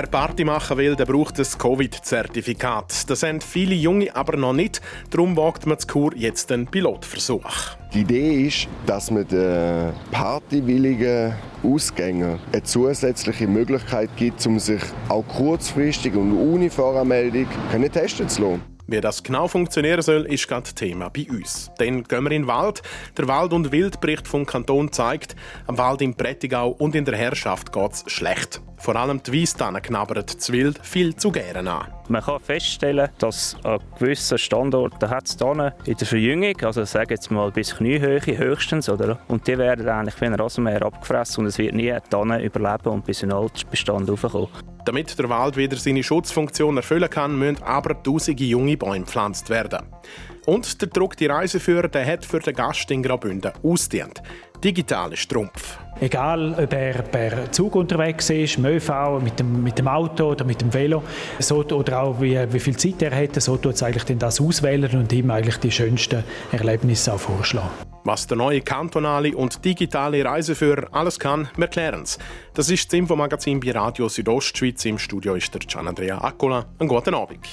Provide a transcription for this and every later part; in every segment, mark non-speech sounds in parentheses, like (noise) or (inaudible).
Wer Party machen will, der braucht ein Covid-Zertifikat. Das haben viele Junge aber noch nicht. Darum wagt man zu Kur jetzt einen Pilotversuch. Die Idee ist, dass man den partywilligen Ausgängern eine zusätzliche Möglichkeit gibt, um sich auch kurzfristig und ohne Voranmeldung testen zu lassen. Wie das genau funktionieren soll, ist gerade Thema bei uns. Dann gehen wir in den Wald. Der Wald- und Wildbericht vom Kanton zeigt, am Wald im Prättigau und in der Herrschaft geht es schlecht. Vor allem die Weisstannen knabbern zu wild viel zu gerne an. Man kann feststellen, dass an gewissen Standorten hat es in der Verjüngung, also sagen jetzt mal bis Kniehöhe höchstens, oder? und die werden eigentlich wie ein Rasenmäher abgefressen und es wird nie Tanne überleben und bis in den Altbestand raufkommen. Damit der Wald wieder seine Schutzfunktion erfüllen kann, müssen aber tausende junge Bäume gepflanzt werden. Und der Druck die Reiseführer der hat für den Gast in Graubünden ausdient. Digitale Strumpf. Egal, ob er per Zug unterwegs ist, mit ÖV, mit dem, mit dem Auto oder mit dem Velo, so, oder auch wie, wie viel Zeit er hat, so tut es eigentlich dann das auswählen und ihm eigentlich die schönsten Erlebnisse auch vorschlagen. Was der neue kantonale und digitale Reiseführer alles kann, wir klären es. Das ist das Infomagazin bei Radio Südostschweiz. Im Studio ist der Gian Andrea Accola. Einen guten Abend.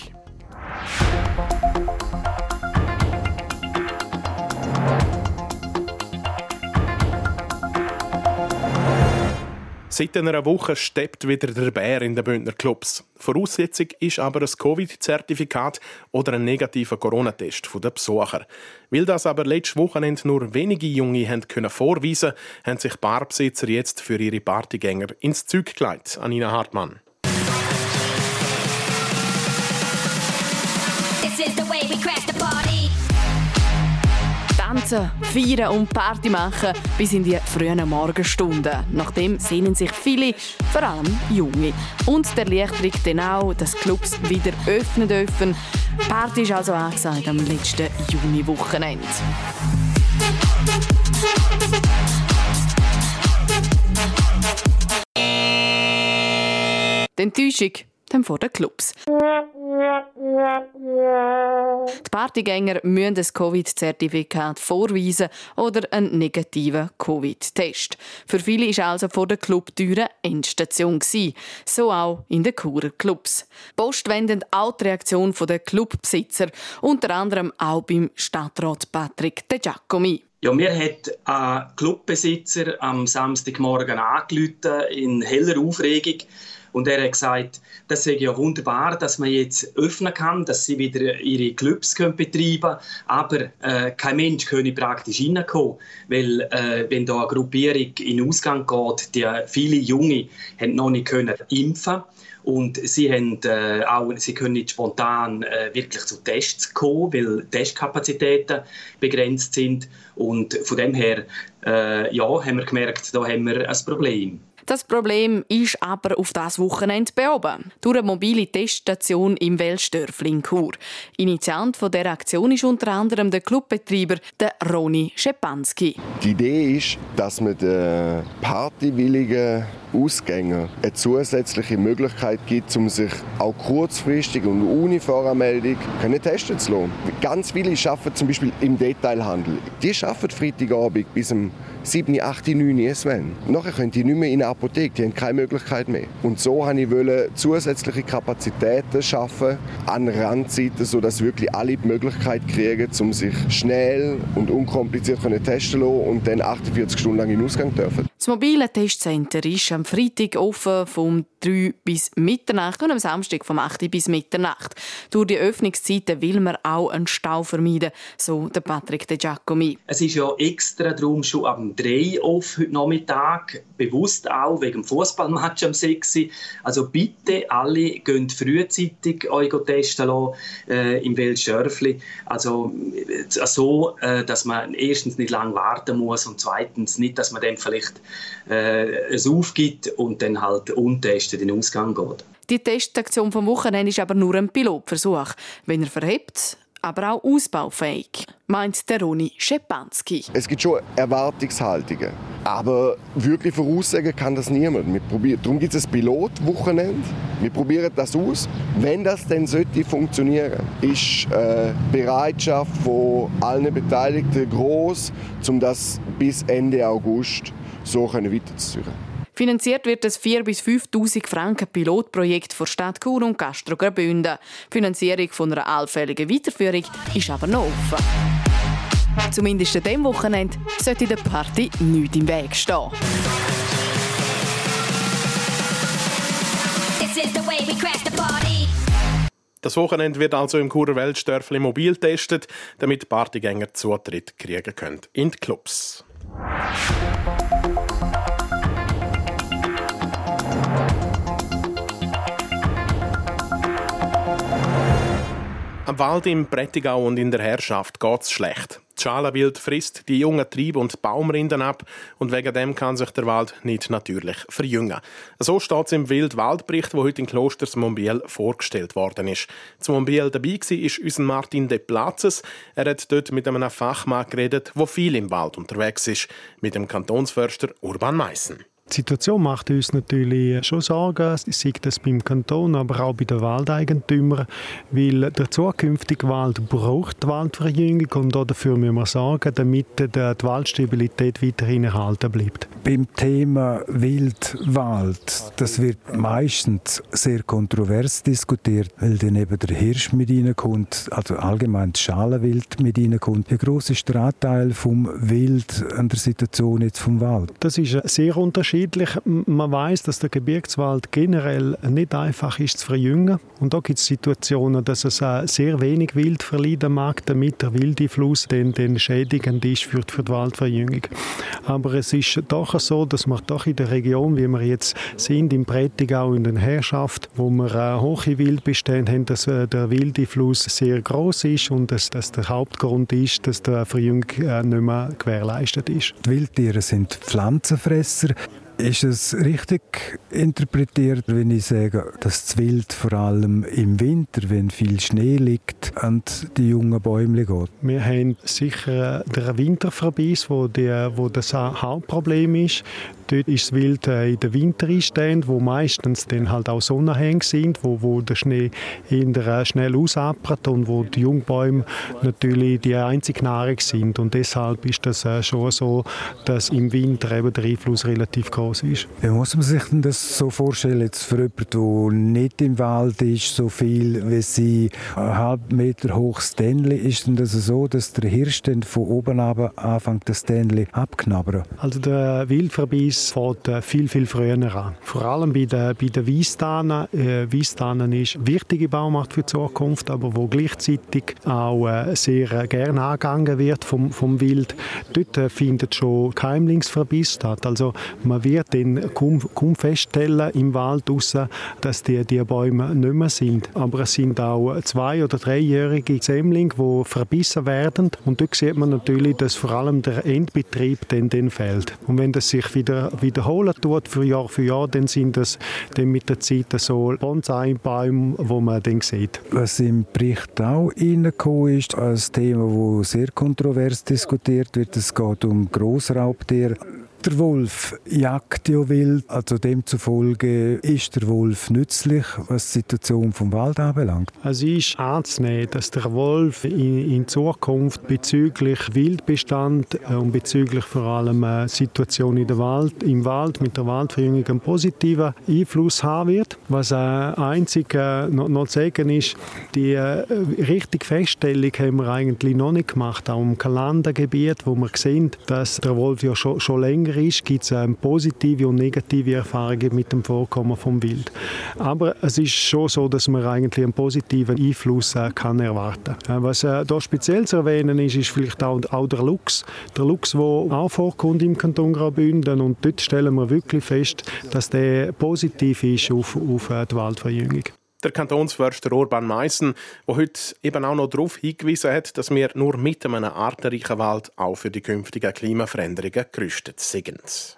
Seit einer Woche steppt wieder der Bär in den Bündner Clubs. Voraussetzung ist aber ein Covid-Zertifikat oder ein negativer Corona-Test der Besucher. Weil das aber letztes Wochenende nur wenige Junge haben können vorweisen haben sich Barbesitzer jetzt für ihre Partygänger ins Zeug gelegt. Anina Hartmann. This is the way we crash the party. Tanzen, feiern und Party machen bis in die frühen Morgenstunden. Nachdem sehnen sich viele, vor allem Junge. Und der Erleichterung dann auch, dass Clubs wieder öffnen dürfen. Party ist also angesagt am letzten Juni-Wochenende. Die Enttäuschung dann vor den Clubs. Die Partygänger müssen ein Covid-Zertifikat vorweisen oder einen negativen Covid-Test. Für viele war also vor der Clubtüre Endstation. So auch in den Churer Clubs. Postwendend auch die Reaktion der Clubbesitzer, unter anderem auch beim Stadtrat Patrick De Giacomi. Ja, mir hat ein Clubbesitzer am Samstagmorgen angerufen in heller Aufregung und er hat gesagt, das sei ja wunderbar, dass man jetzt öffnen kann, dass sie wieder ihre Clubs können betreiben können, aber äh, kein Mensch könne praktisch reinkommen, weil äh, wenn da eine Gruppierung in den Ausgang geht, die viele Junge haben noch nicht können impfen und sie, haben, äh, auch, sie können nicht spontan äh, wirklich zu Tests kommen, weil Testkapazitäten begrenzt sind. Und von dem her äh, ja, haben wir gemerkt, da haben wir ein Problem. Das Problem ist aber auf das Wochenende behoben. Durch eine mobile Teststation im Welsdörfli in Chur. Initiant von der Aktion ist unter anderem der Clubbetreiber der Roni Schepanski. Die Idee ist, dass man den partywilligen Ausgängern eine zusätzliche Möglichkeit gibt, um sich auch kurzfristig und ohne Voranmeldung testen zu lassen. Ganz viele arbeiten zum Beispiel im Detailhandel. Die arbeiten Freitagabend bis um 7, 8, 9 Uhr. Nachher können die nicht mehr in eine Apotheke, die haben keine Möglichkeit mehr. Und so wollte ich zusätzliche Kapazitäten schaffen an Randzeiten, sodass wirklich alle die Möglichkeit kriegen, um sich schnell und unkompliziert testen zu lassen und dann 48 Stunden lang in den Ausgang dürfen. Das mobile Testcenter ist am Freitag offen vom 3 bis Mitternacht und am Samstag vom 8 bis Mitternacht. Durch die Öffnungszeiten will man auch einen Stau vermeiden, so der Patrick De Giacomi. Es ist ja extra darum schon am 3 auf heute Nachmittag, bewusst auch wegen dem Fußballmatch am 6. Also bitte alle gehen frühzeitig euch testen lassen, äh, im Weltschörfli. Also äh, so, äh, dass man erstens nicht lange warten muss und zweitens nicht, dass man dann vielleicht äh, es aufgibt und dann halt untestet in den Ausgang geht. Die Testaktion vom Wochenende ist aber nur ein Pilotversuch. Wenn er verhebt, aber auch ausbaufähig, meint der Roni Schepanski. Es gibt schon Erwartungshaltungen, aber wirklich voraussagen kann das niemand. Wir probieren, darum gibt es ein Pilotwochenende. Wir probieren das aus. Wenn das dann sollte funktionieren, ist äh, Bereitschaft von allen Beteiligten groß, um das bis Ende August so weiterzuführen. Finanziert wird das 4.000 bis 5.000 Franken Pilotprojekt von Stadt Chur und Castro Graubünden. Die Finanzierung von einer allfälligen Weiterführung ist aber noch offen. Zumindest an diesem Wochenende sollte der Party nichts im Weg stehen. Das Wochenende wird also im Churer Weltstörfli mobil getestet, damit Partygänger Zutritt kriegen können in die Clubs. Am Wald im Prättigau und in der Herrschaft geht's schlecht. Das Schalenwild frisst die jungen Triebe und Baumrinden ab und wegen dem kann sich der Wald nicht natürlich verjüngen. So steht es im Wildwaldbericht, wo heute in Klosters Montbiel vorgestellt worden ist. Zum Montbiel dabei war ist unser Martin de Platzes. Er hat dort mit einem Fachmann geredet, der viel im Wald unterwegs ist, mit dem Kantonsförster Urban Meissen. Die Situation macht uns natürlich schon Sorgen, sei das beim Kanton, aber auch bei den Waldeigentümern, weil der zukünftige Wald braucht die Waldverjüngung und dafür müssen wir sorgen, damit die Waldstabilität weiterhin erhalten bleibt. Beim Thema Wildwald, das wird meistens sehr kontrovers diskutiert, weil dann eben der Hirsch mit reinkommt, also allgemein das Schalenwild mit reinkommt. Der Anteil vom Wild an der Situation jetzt vom Wald? Das ist sehr unterschiedlich unterschiedlich. Man weiß, dass der Gebirgswald generell nicht einfach ist zu verjüngen. Und da gibt es Situationen, dass es sehr wenig Wild verlieren mag, damit der Wildeinfluss den, den schädigend ist für, für die Waldverjüngung. Aber es ist doch so, dass man doch in der Region, wie wir jetzt sind, im Prättigau in der Herrschaft, wo wir äh, hohe Wildbestände haben, dass äh, der Wildeinfluss sehr groß ist und dass das der Hauptgrund ist, dass der Verjüngung äh, nicht mehr gewährleistet ist. Die Wildtiere sind Pflanzenfresser. Ist es richtig interpretiert, wenn ich sage, dass das Wild vor allem im Winter, wenn viel Schnee liegt, an die jungen Bäume geht? Wir haben sicher den Winterverbiss, wo, die, wo das Hauptproblem ist. Dort ist das Wild äh, in den Wintereinständen, wo meistens dann halt auch Sonnenhänge sind, wo, wo der Schnee eher schnell ausappert und wo die Jungbäume natürlich die einzige Nahrung sind. Und deshalb ist das äh, schon so, dass im Winter eben der Einfluss relativ groß ist. Wie muss man sich denn das so vorstellen, jetzt für jemanden, der nicht im Wald ist, so viel wie sie einen halben Meter hoch Stanley, ist denn das so, dass der Hirsch dann von oben ab anfängt, das Stanley abknabbern? Also der Wildverbiss fängt äh, viel, viel früher an. Vor allem bei den, bei den Weisstannen. Äh, ist eine wichtige Baumacht für die Zukunft, aber wo gleichzeitig auch äh, sehr äh, gerne angegangen wird vom, vom Wild. Dort äh, findet schon Keimlingsverbiss statt. Also man wird dann kaum, feststellen im Wald draussen, dass die, die Bäume nicht mehr sind. Aber es sind auch zwei- oder dreijährige Sämlinge, die verbissen werden. Und dort sieht man natürlich, dass vor allem der Endbetrieb dann, dann fehlt. Und wenn das sich wieder wiederholen tut, für Jahr für Jahr, dann sind das dann mit der Zeit so Bonsai-Bäume, wo man dann sieht. Was im Bericht auch reingekommen ist, als Thema, das sehr kontrovers diskutiert wird, es geht um Grossraubtiere. Der Wolf jagt ja wild, also demzufolge ist der Wolf nützlich, was die Situation vom Wald anbelangt. Es ist anzunehmen, dass der Wolf in, in Zukunft bezüglich Wildbestand äh, und bezüglich vor allem äh, Situation in der Wald, im Wald mit der Waldverjüngung einen positiven Einfluss haben wird. Was äh, einzig noch, noch zu sagen ist, die richtige Feststellung haben wir eigentlich noch nicht gemacht, auch im Kalendergebiet, wo wir sehen, dass der Wolf ja schon, schon länger länger ist, gibt es ähm, positive und negative Erfahrungen mit dem Vorkommen vom Wild. Aber es ist schon so, dass man eigentlich einen positiven Einfluss äh, kann erwarten. Äh, was äh, da speziell zu erwähnen ist, ist vielleicht auch, auch der Luchs. Der Luchs, der auch vorkommt im Kanton Graubünden und dort stellen wir wirklich fest, dass der positiv ist auf, auf äh, die Waldverjüngung der Kantonsförster Urban Meissen, der heute eben auch noch darauf hingewiesen hat, dass wir nur mit einem artenreichen Wald auch für die künftigen Klimaveränderungen gerüstet sind.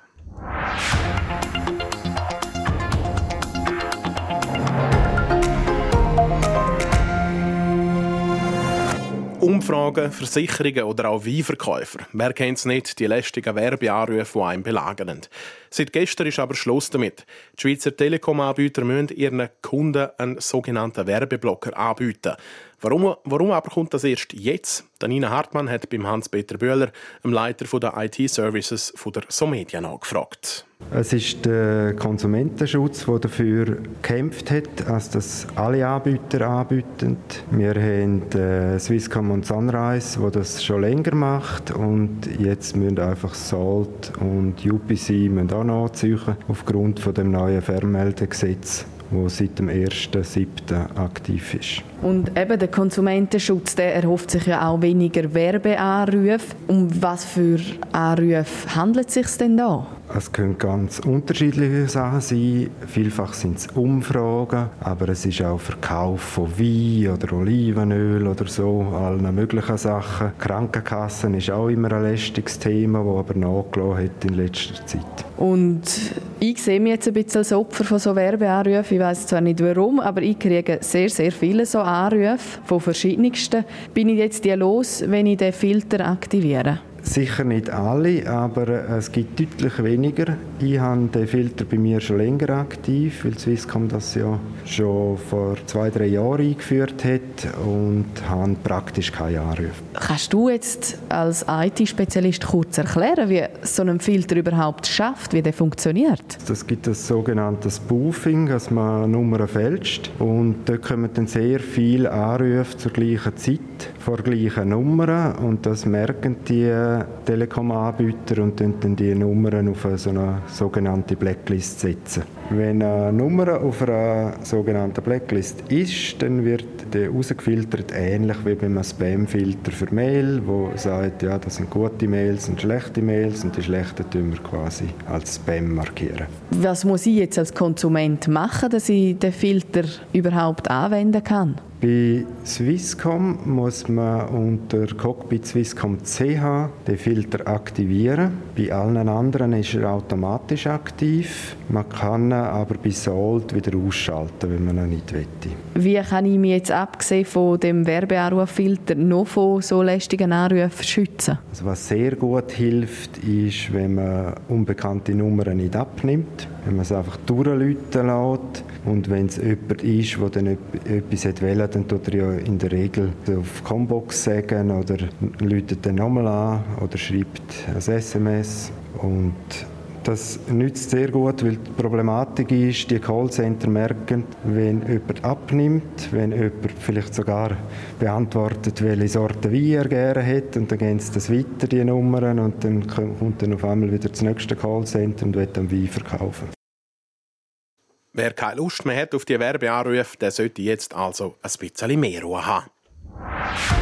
Umfragen, Versicherungen oder auch Weinverkäufer. Wer kennt es nicht, die lästigen Werbeanrufe, die einen belagern. Seit gestern ist aber Schluss damit. Die Schweizer Telekom-Anbieter müssen ihren Kunden einen sogenannten Werbeblocker anbieten. Warum, warum aber kommt das erst jetzt? Danina Hartmann hat beim Hans-Peter Böhler, dem Leiter der IT-Services der Somedia, nachgefragt. Es ist der Konsumentenschutz, der dafür gekämpft hat, dass das alle Anbieter anbieten. Wir haben äh, Swisscom und Sunrise, wo das schon länger macht und jetzt müssen einfach Salt und UPC müssen auch nachziehen aufgrund dem neuen Fernmeldegesetz wo seit dem 1.7. aktiv ist. Und eben der Konsumentenschutz, der erhofft sich ja auch weniger Werbeanrufe. Um was für Anrufe handelt es sich denn da? Es können ganz unterschiedliche Sachen sein. Vielfach sind es Umfragen, aber es ist auch Verkauf von Wein oder Olivenöl oder so, allen möglichen Sachen. Krankenkassen ist auch immer ein lästiges Thema, das aber nachgelassen hat in letzter Zeit. Und ich sehe mich jetzt ein bisschen als Opfer von so Werbeanrufen. Ich weiß zwar nicht warum, aber ich kriege sehr, sehr viele so Anrufe von verschiedensten. Bin ich jetzt die los, wenn ich den Filter aktiviere? Sicher nicht alle, aber es gibt deutlich weniger. Ich habe den Filter bei mir schon länger aktiv, weil Swisscom das ja schon vor zwei, drei Jahren eingeführt hat und habe praktisch keine Anrufe. Kannst du jetzt als IT-Spezialist kurz erklären, wie so ein Filter überhaupt schafft, wie der funktioniert? Es gibt das sogenannte Spoofing, dass man Nummern fälscht und dort kommen dann sehr viele Anrufe zur gleichen Zeit vor gleichen Nummern und das merken die Telekom-Anbieter und dann die Nummern auf so eine sogenannte Blacklist setzen. Wenn eine Nummer auf einer sogenannten Blacklist ist, dann wird die herausgefiltert, ähnlich wie beim Spam-Filter für Mail, wo sagt, ja, das sind gute Mails und schlechte Mails und die schlechten tun wir quasi als Spam markieren. Was muss ich jetzt als Konsument machen, dass ich den Filter überhaupt anwenden kann? Bei Swisscom muss man unter Cockpit Swisscom CH den Filter aktivieren. Bei allen anderen ist er automatisch aktiv. Man kann ihn aber bei Salt wieder ausschalten, wenn man ihn nicht wette. Wie kann ich mich jetzt abgesehen von dem Werbeanruffilter noch von so lästigen Anrufen schützen? Also was sehr gut hilft, ist, wenn man unbekannte Nummern nicht abnimmt, wenn man es einfach durchläuten lässt und wenn es jemand ist, der dann etwas will, dann tut er ja in der Regel auf Combox sagen oder läutet dann nochmal an oder schreibt ein SMS und das nützt sehr gut, weil die Problematik ist, die Callcenter merken, wenn jemand abnimmt, wenn jemand vielleicht sogar beantwortet, welche Sorte Wein er gerne hat und dann gehen sie das weiter, die Nummern, und dann kommt dann auf einmal wieder das nächste Callcenter und will dann Wein verkaufen. Wer keine Lust mehr hat auf die Werbeanrufe, der sollte jetzt also ein bisschen mehr Ruhe haben.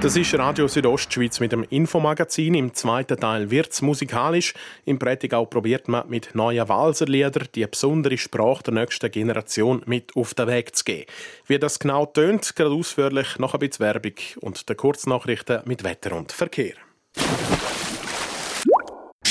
Das ist Radio Südostschweiz mit dem Infomagazin. Im zweiten Teil wird es musikalisch. Im Prätigau probiert man mit neuen Walserliedern die besondere Sprache der nächsten Generation mit auf den Weg zu geben. Wie das genau tönt, gerade ausführlich nach ein bisschen Werbung und den Kurznachrichten mit Wetter und Verkehr.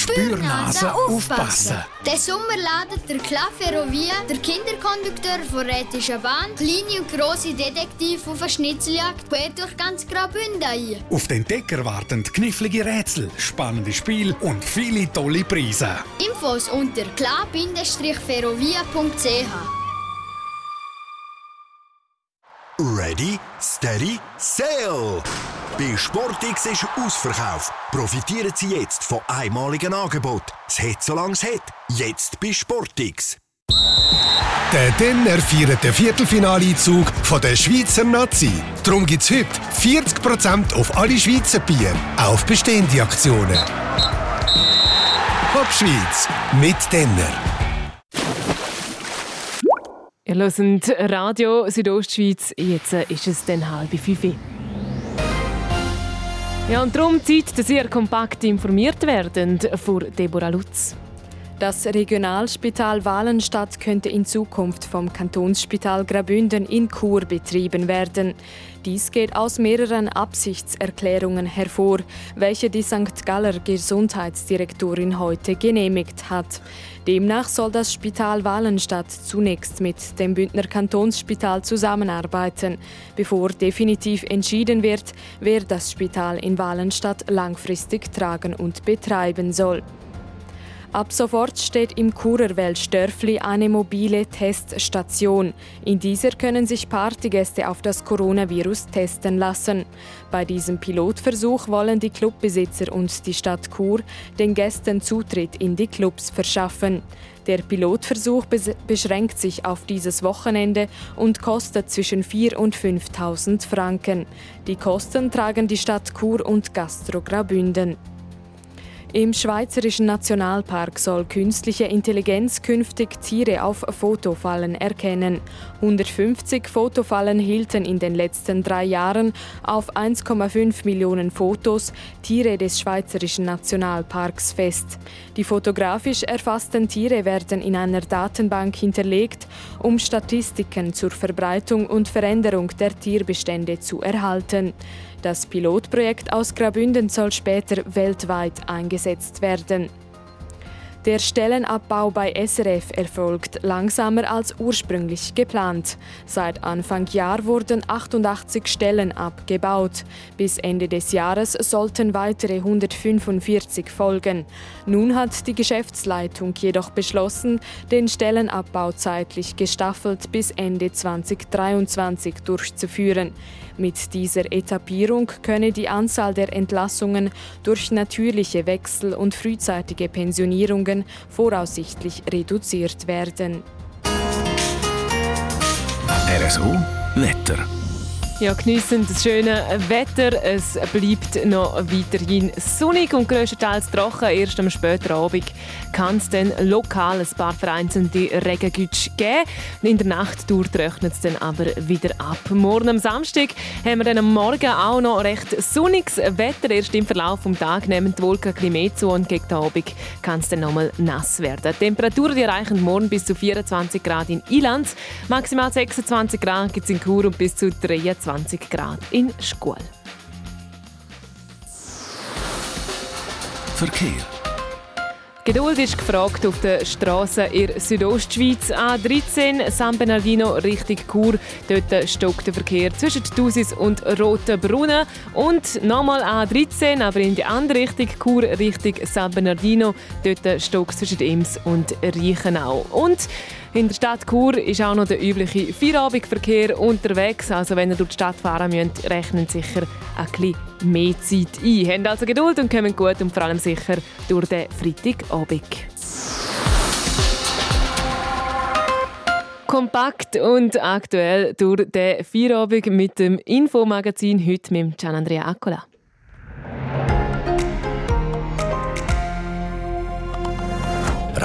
Spürnase aufpassen. Den Sommer ladet der Club Ferrovia, der Kinderkondukteur von Rätischer Bahn, kleine und grosse Detektiv auf eine Schnitzeljagd quer durch ganz Graubünden ein. Auf den Decker warten knifflige Rätsel, spannende Spiele und viele tolle Preise. Infos unter klar-ferrovia.ch Ready, steady, sail! Bei Sportix ist Ausverkauf. Profitieren Sie jetzt von einmaligen Angebot. Es hat so lange es hat. Jetzt bei Sportix. Der Denner feiert den Viertelfinaleinzug von der Schweizer Nazi. Darum gibt es heute 40% auf alle Schweizer Bier, auf bestehende Aktionen. Hop Schweiz mit Denner. Ihr hört Radio Südostschweiz. Jetzt ist es dann halb fünf. Ja, und darum Zeit, dass ihr kompakt informiert werdet vor Deborah Lutz. Das Regionalspital Walenstadt könnte in Zukunft vom Kantonsspital Grabünden in Chur betrieben werden. Dies geht aus mehreren Absichtserklärungen hervor, welche die St. Galler Gesundheitsdirektorin heute genehmigt hat. Demnach soll das Spital Walenstadt zunächst mit dem Bündner Kantonsspital zusammenarbeiten, bevor definitiv entschieden wird, wer das Spital in Walenstadt langfristig tragen und betreiben soll. Ab sofort steht im Kurerwelt Störfli eine mobile Teststation. In dieser können sich Partygäste auf das Coronavirus testen lassen. Bei diesem Pilotversuch wollen die Clubbesitzer und die Stadt Chur den Gästen Zutritt in die Clubs verschaffen. Der Pilotversuch beschränkt sich auf dieses Wochenende und kostet zwischen 4.000 und 5.000 Franken. Die Kosten tragen die Stadt Chur und Gastro Graubünden. Im Schweizerischen Nationalpark soll künstliche Intelligenz künftig Tiere auf Fotofallen erkennen. 150 Fotofallen hielten in den letzten drei Jahren auf 1,5 Millionen Fotos Tiere des Schweizerischen Nationalparks fest. Die fotografisch erfassten Tiere werden in einer Datenbank hinterlegt, um Statistiken zur Verbreitung und Veränderung der Tierbestände zu erhalten. Das Pilotprojekt aus Grabünden soll später weltweit eingesetzt werden. Der Stellenabbau bei SRF erfolgt langsamer als ursprünglich geplant. Seit Anfang Jahr wurden 88 Stellen abgebaut. Bis Ende des Jahres sollten weitere 145 folgen. Nun hat die Geschäftsleitung jedoch beschlossen, den Stellenabbau zeitlich gestaffelt bis Ende 2023 durchzuführen. Mit dieser Etappierung könne die Anzahl der Entlassungen durch natürliche Wechsel und frühzeitige Pensionierungen voraussichtlich reduziert werden. RSO Wetter. Ja, geniessen das schöne Wetter. Es bleibt noch weiterhin sonnig und größtenteils trocken. Erst am späten Abend kann es dann lokal ein paar vereinzelte Regengütsch geben. In der Nacht trocknet es dann aber wieder ab. Morgen am Samstag haben wir dann am Morgen auch noch recht sonniges Wetter. Erst im Verlauf des Tages nehmen die Wolken ein mehr zu und gegen den Abend kann es dann nochmal nass werden. Die Temperaturen die erreichen morgen bis zu 24 Grad in Ilanz, maximal 26 Grad gibt es in Chur und bis zu 23 20 Grad in Schkuhl. Verkehr. Geduld ist gefragt auf der Straße in Südostschweiz. A13 San Bernardino Richtung Chur. Dort stockt der Verkehr zwischen Thusis und Rotenbrunnen. Und nochmal A13, aber in die andere Richtung, Chur Richtung San Bernardino. Dort stockt zwischen Ems und Reichenau. Und in der Stadt Chur ist auch noch der übliche Feierabendverkehr unterwegs. Also wenn ihr durch die Stadt fahren müsst, rechnen sicher ein bisschen mehr Zeit ein. Habt also Geduld und kommen gut und vor allem sicher durch den Freitagabend. Kompakt und aktuell durch den Feierabend mit dem Infomagazin heute mit Gian Andrea Accola.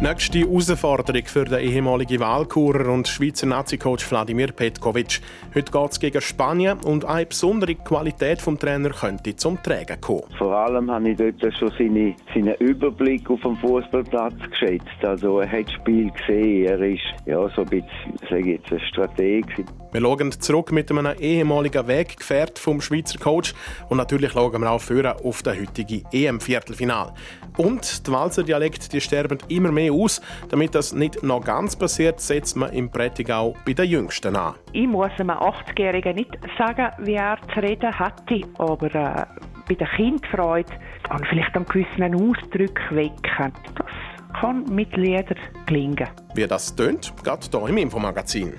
Nächste Herausforderung für den ehemaligen Wahlkurer und Schweizer Nazi-Coach Wladimir Petkovic. Heute geht es gegen Spanien und eine besondere Qualität des Trainer könnte zum Tragen kommen. Vor allem habe ich dort schon seine, seinen Überblick auf dem Fußballplatz geschätzt. Also er hat das Spiel gesehen, er ist ja, so ein bisschen, ich jetzt, ein Stratege. Wir schauen zurück mit einem ehemaligen Weggefährt vom Schweizer Coach und natürlich schauen wir auch für auf das heutige EM-Viertelfinal. Und die Walser Dialekt die sterben immer mehr aus. Damit das nicht noch ganz passiert, setzt man im Prättigau bei den Jüngsten an. Ich muss einem 80-Jährigen nicht sagen, wie er zu reden hatte, aber äh, bei der Kindfreude und vielleicht einen gewissen Ausdruck wecken. Das kann mit Liedern gelingen. Wie das tönt, geht hier im Infomagazin.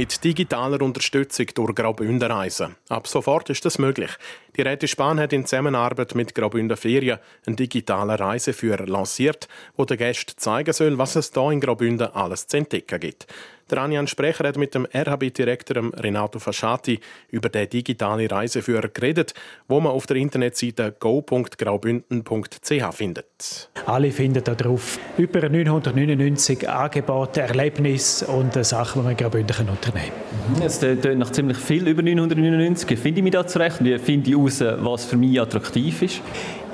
Mit digitaler Unterstützung durch Graubünden reisen. Ab sofort ist das möglich. Die Räte Spahn hat in Zusammenarbeit mit Graubünden Ferien einen digitalen Reiseführer lanciert, wo der Gäste zeigen soll, was es hier in Graubünden alles zu entdecken gibt. Der Anjan Sprecher hat mit dem RHB-Direktor Renato Fasciati über den digitale Reiseführer geredet, wo man auf der Internetseite go.graubünden.ch findet. Alle finden darauf über 999 Angebote, Erlebnisse und Sachen, die man in Graubünden unternehmen kann. Es tönt nach ziemlich viel über 999. Wie finde ich mich da zurecht? Wie finde ich heraus, was für mich attraktiv ist?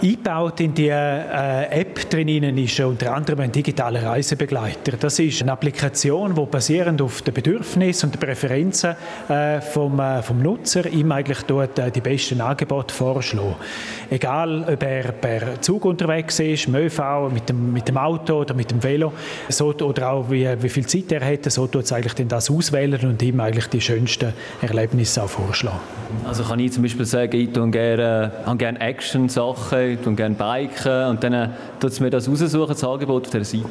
Eingebaut in die äh, App drinnen ist unter anderem ein digitaler Reisebegleiter. Das ist eine Applikation, die basierend auf den Bedürfnissen und den Präferenzen äh, vom, äh, vom Nutzer ihm eigentlich dort äh, die besten Angebote vorschlägt. Egal, ob er per Zug unterwegs ist, mit ÖV, mit dem, mit dem Auto oder mit dem Velo, so, oder auch wie, wie viel Zeit er hat, so tut es eigentlich dann das auswählen und ihm eigentlich die schönsten Erlebnisse auch vorschlagen. Also kann ich zum Beispiel sagen, ich tue gerne, habe gerne Action-Sachen und gerne biken und dann tut es mir das raussuchen, das Angebot auf der Seite.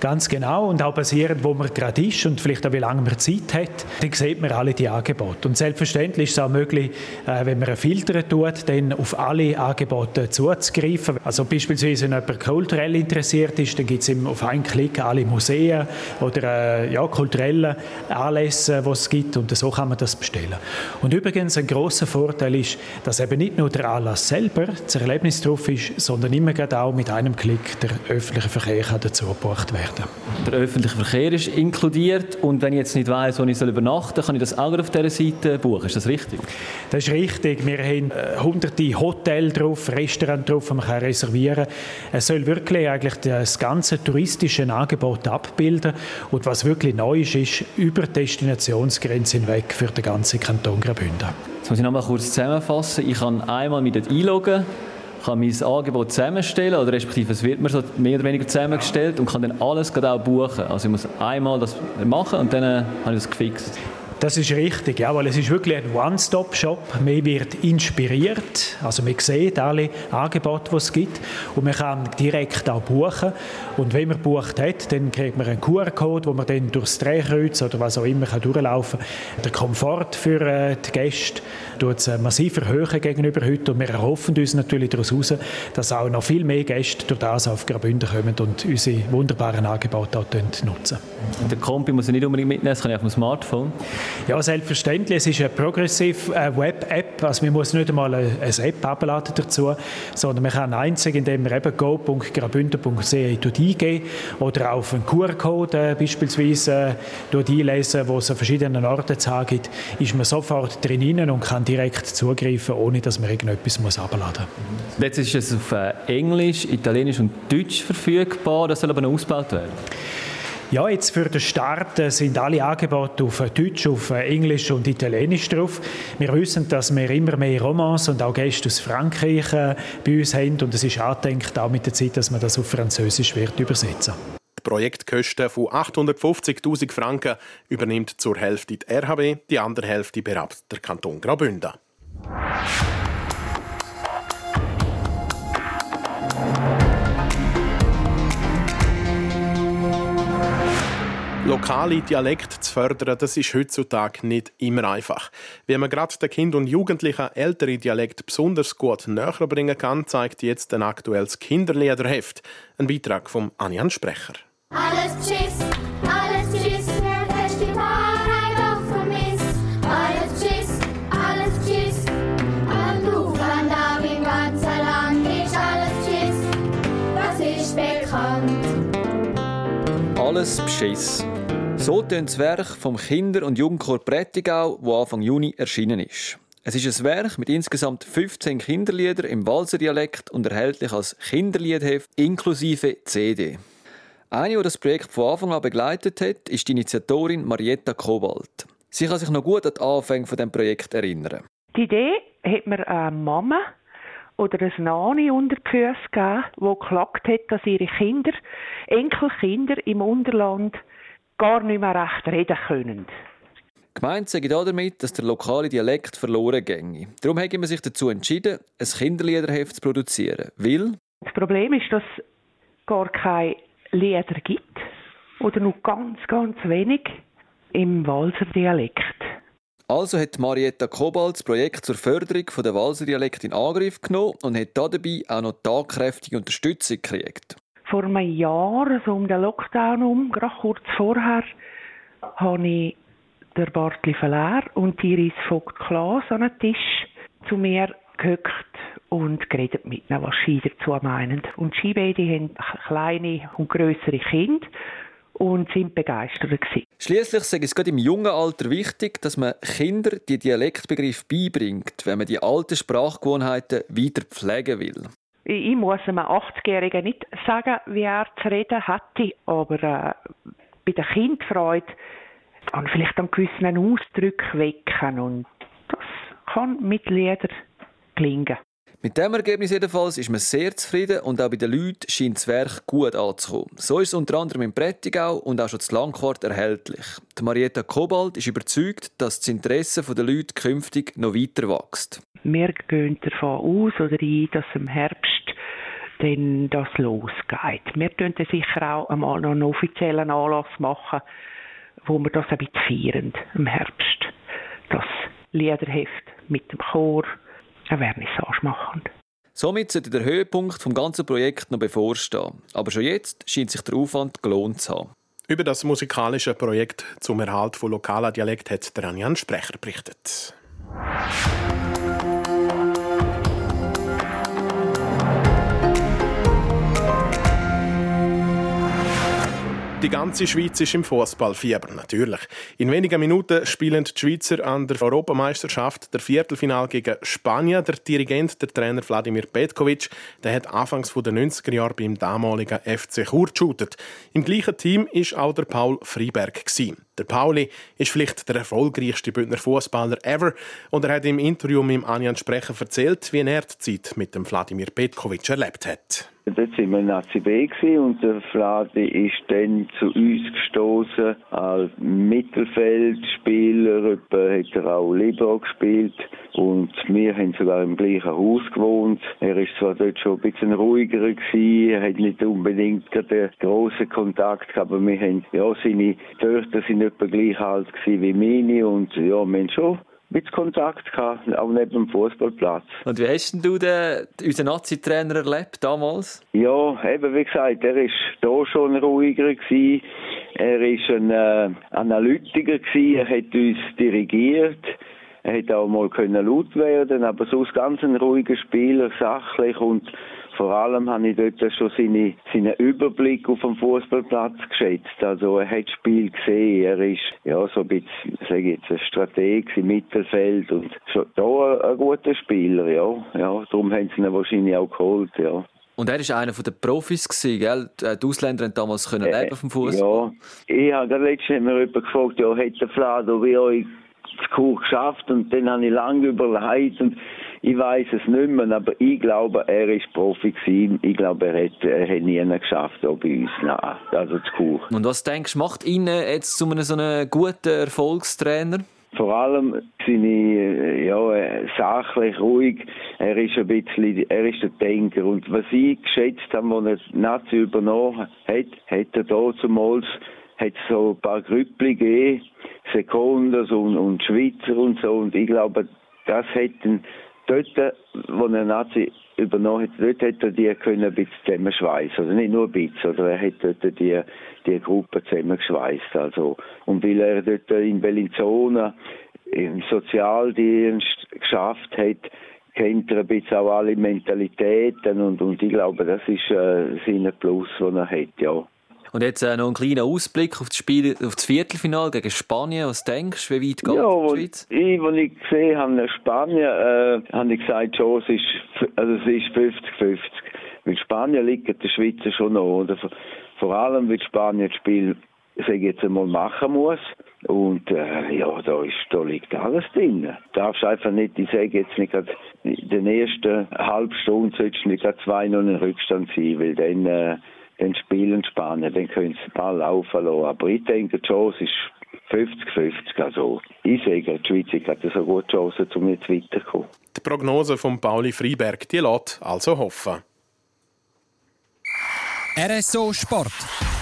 Ganz genau. Und auch basierend, wo man gerade ist und vielleicht auch wie lange man Zeit hat, dann sieht man alle die Angebote. Und selbstverständlich ist es auch möglich, äh, wenn man einen Filter tut, dann auf alle Angebote zuzugreifen. Also beispielsweise, wenn jemand kulturell interessiert ist, dann gibt es auf einen Klick alle Museen oder äh, ja, kulturelle Anlässe, die es gibt. Und so kann man das bestellen. Und übrigens, ein großer Vorteil ist, dass eben nicht nur der Anlass selber, das Erlebnis drauf ist, sondern immer auch mit einem Klick der öffentliche Verkehr dazu gebracht werden werden. Der öffentliche Verkehr ist inkludiert und wenn ich jetzt nicht weiß, wo ich übernachten soll, kann ich das auch auf dieser Seite buchen. Ist das richtig? Das ist richtig. Wir haben äh, hunderte Hotels drauf, Restaurants drauf, die man reservieren kann. Es soll wirklich eigentlich das ganze touristische Angebot abbilden und was wirklich neu ist, ist über die Destinationsgrenze hinweg für den ganzen Kanton Graubünden. Jetzt muss ich noch mal kurz zusammenfassen. Ich kann einmal mit einloggen kann mein Angebot zusammenstellen oder respektive es wird mir so mehr oder weniger zusammengestellt und kann dann alles gerade auch buchen. Also ich muss einmal das machen und dann äh, habe ich das gefixt. Das ist richtig, ja, weil es ist wirklich ein One-Stop-Shop. Man wird inspiriert, also man sieht alle Angebote, die es gibt und man kann direkt auch buchen. Und wenn man gebucht hat, dann kriegt man einen QR-Code, wo man dann durchs Drehkreuz oder was auch immer kann durchlaufen kann. Der Komfort für äh, die Gäste tut es äh, massiv erhöhen gegenüber heute und wir erhoffen uns natürlich daraus heraus, dass auch noch viel mehr Gäste durch das auf Graubünden kommen und unsere wunderbaren Angebote auch nutzen. Der Kompi muss ich nicht unbedingt mitnehmen, das kann ich auf dem Smartphone. Ja, selbstverständlich. Es ist eine Progressive äh, Web-App. Also man muss nicht einmal eine, App abladen dazu, sondern man kann einzig, indem man eben go.grabünden.ch eingeben oder auf einen QR-Code äh, beispielsweise äh, einlesen, wo es an verschiedenen Orten zu haben gibt, ist man sofort drinnen und kann direkt zugreifen, ohne dass man irgendetwas muss abladen muss. Jetzt ist es auf Englisch, Italienisch und Deutsch verfügbar. Das soll aber noch ausgebaut werden. Ja, jetzt für den Start äh, sind alle Angebote auf Deutsch, auf Englisch und Italienisch drauf. Wir wissen, dass wir immer mehr Romans und auch Gäste aus Frankreich äh, bei uns haben und es ist angedenkt, auch mit der Zeit, dass man das auf Französisch wird übersetzen. Die Projektkosten von 850.000 Franken übernimmt zur Hälfte die RHB, die andere Hälfte beraubt der Kanton Graubünden. Lokale Dialekt zu fördern, das ist heutzutage nicht immer einfach. Wie man gerade den Kindern und Jugendlichen ältere Dialekt besonders gut näher bringen kann, zeigt jetzt ein aktuelles Kinderliederheft. Ein Beitrag vom Anjan Sprecher. Alles Tschüss, alles Tschüss, hast die Wahrheit auch vermisst. Alles Tschüss, alles Tschüss, du von da wie ganz lang ist alles Tschüss, das ist bekannt. Alles Beschiss. So tönt das Werk vom Kinder- und Jugendchor Prättigau, das Anfang Juni erschienen ist. Es ist ein Werk mit insgesamt 15 Kinderliedern im Walser Dialekt und erhältlich als Kinderliedheft inklusive CD. Eine, die das Projekt von Anfang an begleitet hat, ist die Initiatorin Marietta Kobalt. Sie kann sich noch gut an die Anfänge von dem Projekt erinnern. Die Idee hat mir eine Mama oder eine Nani unter die Füße gegeben, die geklagt hat, dass ihre Kinder, Enkelkinder im Unterland gar nicht mehr recht reden können. Gemeint sei damit, dass der lokale Dialekt verloren ginge. Darum hat man sich dazu entschieden, ein Kinderliederheft zu produzieren. Weil das Problem ist, dass es gar keine Lieder gibt. Oder nur ganz, ganz wenig im Walser Dialekt. Also hat Marietta Kobalt das Projekt zur Förderung der Walser Dialekt in Angriff genommen und hat dabei auch noch tagkräftige Unterstützung gekriegt vor einem Jahr, so um den Lockdown um, gerade kurz vorher, habe ich der Bartli Verlehr und Iris Vogt-Klaas an den Tisch zu mir gehockt und geredet mit ihnen, was sie dazu meinen. Und sie beide haben kleine und größere Kinder und sind begeistert gewesen. Schließlich sage ich es gerade im jungen Alter wichtig, dass man Kinder die Dialektbegriff beibringt, wenn man die alten Sprachgewohnheiten weiter pflegen will. Ich muss einem 80-Jährigen nicht sagen, wie er zu reden hätte, aber äh, bei der Kindfreude kann vielleicht einen gewissen Ausdruck wecken und das kann mit Liedern gelingen. Mit dem Ergebnis jedenfalls ist man sehr zufrieden und auch bei den Leuten scheint das Werk gut anzukommen. So ist es unter anderem in Prättigau und auch schon zu Langquart erhältlich. Die Marietta Kobalt ist überzeugt, dass das Interesse der Leute künftig noch weiter wächst. Wir gehen davon aus oder ein, dass im Herbst dann das losgeht. Wir werden sicher auch einmal noch einen offiziellen Anlass machen, wo wir das ein bisschen feiern im Herbst. Das Liederheft mit dem Chor, eine Vernissage machen. Somit sollte der Höhepunkt vom ganzen Projekt noch bevorstehen. Aber schon jetzt scheint sich der Aufwand gelohnt zu haben. Über das musikalische Projekt zum Erhalt von lokaler Dialekt hat der Anjan Sprecher berichtet. Die ganze Schweiz ist im Fußballfieber, natürlich. In wenigen Minuten spielen die Schweizer an der Europameisterschaft der Viertelfinal gegen Spanien. Der Dirigent, der Trainer Wladimir Petkovic, der hat anfangs der 90er Jahre beim damaligen FC Chur geshootet. Im gleichen Team ist auch der Paul Freiberg Der Pauli ist vielleicht der erfolgreichste Bündner Fußballer ever und er hat im Interview mit Anjan Sprecher erzählt, wie er die Zeit mit dem Wladimir Petkovic erlebt hat. Dort waren wir in ACB und der Fladi ist dann zu uns gestoßen als Mittelfeldspieler. Etwa hat er auch Libero gespielt und wir haben sogar im gleichen Haus gewohnt. Er ist zwar dort schon ein bisschen ruhiger gewesen, er hat nicht unbedingt den grossen Kontakt gehabt, aber wir haben, ja, seine Töchter sind etwa gleich alt wie meine und ja, wir haben schon mit Kontakt gehabt, auch neben dem Fußballplatz. Und wie hast du den, unseren Nazi-Trainer erlebt damals? Ja, eben wie gesagt, er ist da schon ruhiger gewesen. Er ist ein äh, Analytiker gewesen. Er hat uns dirigiert. Er hätte auch mal können laut werden, aber sonst ganz ein ruhiger Spieler, sachlich und vor allem habe ich dort schon seine, seinen Überblick auf dem Fußballplatz geschätzt. Also er hat das Spiel gesehen, er ist ja so ein bisschen, sage ich jetzt, ein Strateg im Mittelfeld und schon da ein, guter Spieler, ja. ja. Darum haben sie ihn wahrscheinlich auch geholt, ja. Und er war einer der Profis, gell? Die Ausländer haben damals können äh, leben vom Fußball. Ja, ich habe letztens mir jemand gefragt, ja, hat der Flado wie euch das Kuh geschafft? Und dann habe ich lange überlegt und ich weiß es nicht mehr, aber ich glaube, er ist Profi gewesen. Ich glaube, er hat, er hat nie geschafft auch bei uns. Nein, also zu Kuch. Und was denkst du, macht ihn jetzt zu einem so einem guten Erfolgstrainer? Vor allem seine, ja, sachlich ruhig. Er ist ein bisschen, er ist der Denker. Und was ich geschätzt habe, als er Nazi übernommen hat, hat er da zumals hat so ein paar Grüppli gegeben, Sekundas und, und Schweizer und so. Und ich glaube, das hätten dort, wo ein Nazi übernommen hat, dort hätte er die können ein bisschen zusammenschweißen. Also nicht nur ein bisschen, oder er hätte dort die, die Gruppe zusammengeschweißt. Also, und weil er dort in Bellinzona im Sozialdienst geschafft hat, kennt er ein bisschen auch alle Mentalitäten und, und ich glaube, das ist äh, sein Plus, den er hat, ja. Und jetzt äh, noch ein kleiner Ausblick auf das Spiel, auf das Viertelfinale gegen Spanien. Was denkst du, wie weit geht ja, die Schweiz? Ich, als ich gesehen habe, Spanien, äh, habe ich gesagt, schon, es ist, also es ist 50-50. Mit Spanien liegt der Schweizer schon noch. Oder? Vor allem, weil Spanien das Spiel, sage jetzt einmal, machen muss. Und äh, ja, da, ist, da liegt alles drin. Du darfst einfach nicht, ich sage jetzt nicht gerade, in den ersten halben Stunden solltest du nicht zwei noch in Rückstand sein, weil dann äh, dann spielen Spanien, dann können sie den Ball laufen lassen. Aber ich denke, die Chance ist 50-50. Also ich sage, die Schweiz hat so gute Chancen, um jetzt weiterzukommen. Die Prognose von Pauli Freiberg, die lässt also hoffen. RSO Sport.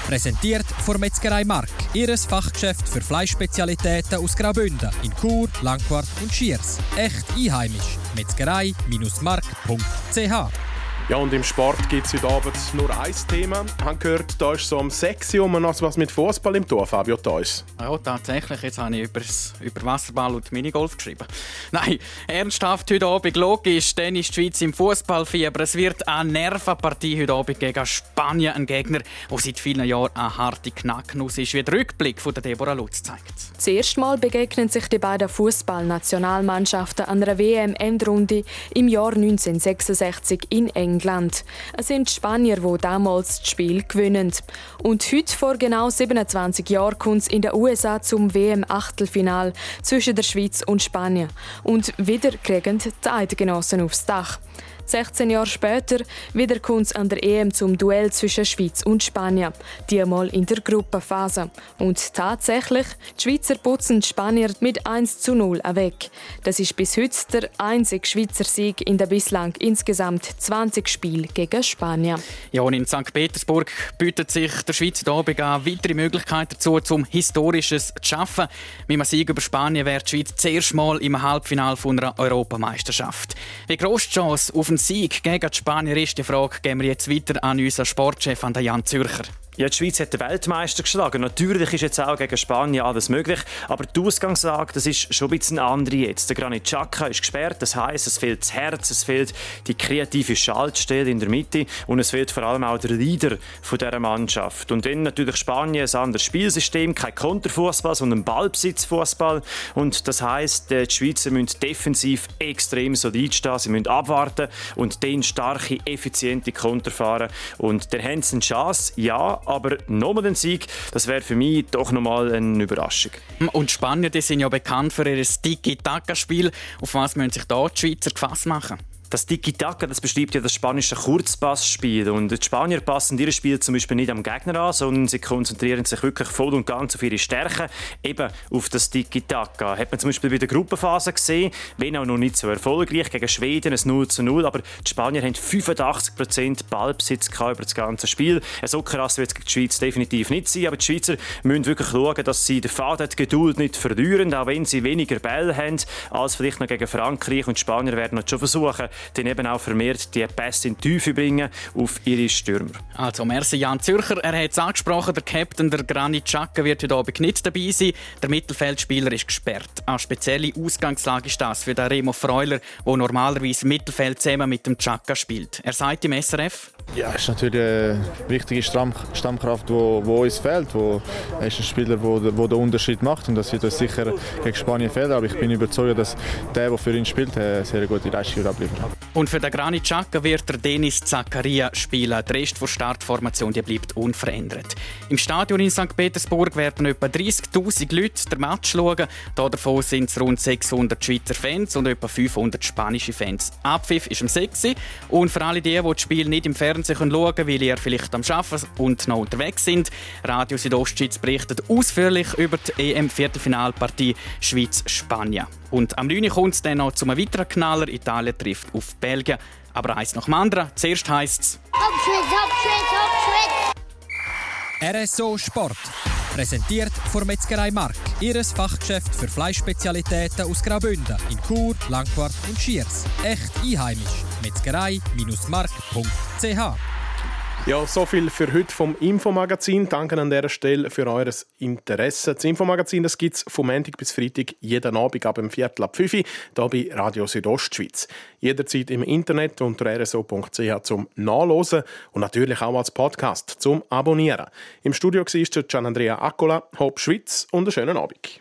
Präsentiert von Metzgerei Mark. Ihres Fachgeschäft für Fleischspezialitäten aus Graubünden in Chur, Langquart und Schiers. Echt einheimisch. Metzgerei-mark.ch Ja, und im Sport gibt es heute Abend nur ein Thema. Ich habe gehört, da ist so um 6 Uhr noch was mit Fußball im Tor, Fabio Theus. Ja, tatsächlich. Jetzt habe ich über, über Wasserball und Minigolf geschrieben. (laughs) Nein, ernsthaft heute Abend logisch, dann ist die Schweiz im Fußballfieber. Es wird eine Nervenpartie heute Abend gegen Spanien, ein Gegner, der seit vielen Jahren eine harte Knacknuss ist, wie der Rückblick von Deborah Lutz zeigt. Zuerst Mal begegnen sich die beiden Fußballnationalmannschaften an einer WM-Endrunde im Jahr 1966 in England. England. Es sind die Spanier, die damals das Spiel gewinnen. Und heute vor genau 27 Jahren kommt es in den USA zum WM-Achtelfinal zwischen der Schweiz und Spanien. Und wieder kriegen die Eidgenossen aufs Dach. 16 Jahre später wieder kommt es an der EM zum Duell zwischen Schweiz und Spanien, diesmal in der Gruppenphase. Und tatsächlich, die Schweizer putzen die Spanier mit 1 zu 0 weg. Das ist bis heute der einzige Schweizer Sieg in der bislang insgesamt 20 Spielen gegen Spanien. Ja, und in St. Petersburg bietet sich der Schweiz Abend an weitere Möglichkeiten dazu, zum Historisches zu schaffen. Mit einem Sieg über Spanien wäre die Schweiz zuerst mal im Halbfinale einer Europameisterschaft. Wie gross die Chance auf einen ein Sieg gegen die Spanier ist, die Frage geben wir jetzt weiter an unseren Sportchef, an Jan Zürcher. Ja, die Schweiz hat den Weltmeister geschlagen. Natürlich ist jetzt auch gegen Spanien alles möglich, aber die Ausgangslage, das ist schon ein bisschen andere jetzt. Der Granit Xhaka ist gesperrt, das heißt, es fehlt das Herz, es fehlt die kreative Schaltstelle in der Mitte und es fehlt vor allem auch der Leader dieser Mannschaft. Und dann natürlich Spanien ein anderes Spielsystem, kein Konterfußball, sondern Ballbesitzfußball und das heißt, die Schweizer müssen defensiv extrem solid stehen, sie müssen abwarten und dann starke, effiziente Konter fahren und der haben eine Chance, ja, aber nochmal ein Sieg, das wäre für mich doch nochmal eine Überraschung. Und Spanier die sind ja bekannt für ihr Tiki-Taka-Spiel. Auf was müssen sich da die Schweizer gefasst machen? Das Tiki-Taka, das beschreibt ja das spanische Kurzpassspiel. Und die Spanier passen ihr Spiel zum Beispiel nicht am Gegner an, sondern sie konzentrieren sich wirklich voll und ganz auf ihre Stärken, eben auf das Tiki-Taka. Hat man zum Beispiel bei der Gruppenphase gesehen, wenn auch noch nicht so erfolgreich, gegen Schweden ein 0 zu 0, aber die Spanier haben 85% Ballbesitz über das ganze Spiel. So krass wird es gegen die Schweiz definitiv nicht sein, aber die Schweizer müssen wirklich schauen, dass sie den Faden, die Geduld nicht verlieren, auch wenn sie weniger Bälle haben als vielleicht noch gegen Frankreich. Und die Spanier werden schon versuchen, dann eben auch vermehrt die Pässe in die Tiefe bringen auf ihre Stürmer. Also, merci Jan Zürcher. Er hat es angesprochen, der Captain, der Granit Xhaka, wird heute Abend nicht dabei sein. Der Mittelfeldspieler ist gesperrt. Eine spezielle Ausgangslage ist das für den Remo Freuler, der normalerweise Mittelfeld zusammen mit dem Xhaka spielt. Er sagt im SRF, ja, ist natürlich eine wichtige Stamm Stammkraft, die wo, wo uns fehlt. Wo, er ist ein Spieler, der wo, den Unterschied macht und das wird uns sicher gegen Spanien fehlen. Aber ich bin überzeugt, dass der, der für ihn spielt, eine sehr gute Leistung abliefert. Und für den Granit Xhaka wird der Denis Zakaria spielen. Der Rest der Startformation die bleibt unverändert. Im Stadion in St. Petersburg werden etwa 30'000 Leute den Match schauen. Davon sind es rund 600 Schweizer Fans und etwa 500 spanische Fans. Abpfiff ist um 6 und für alle die, die das Spiel nicht im Fernsehen schauen können, weil ihr vielleicht am Arbeiten und noch unterwegs sind. Radio Südostschweiz berichtet ausführlich über die EM-Viertelfinalpartie Schweiz-Spanien. Und am 9. kommt es dann noch zu einem weiteren Knaller. Italien trifft auf Belgien. Aber eins nach dem anderen. Zuerst heisst es... RSO Sport. Präsentiert von Metzgerei Mark. Ihres Fachgeschäft für Fleischspezialitäten aus Graubünden in Chur, Langquart und Schiers. Echt einheimisch. Metzgerei-mark.ch ja, so viel für heute vom Infomagazin. Danke an dieser Stelle für eures Interesse. Das Infomagazin gibt es vom Montag bis Freitag jeden Abend ab dem Viertel ab 5 Uhr hier bei Radio Südostschweiz. Jederzeit im Internet unter rso.ch zum Nachlesen und natürlich auch als Podcast zum Abonnieren. Im Studio war Gian Andrea Accola, Hop Schweiz und einen schönen Abend.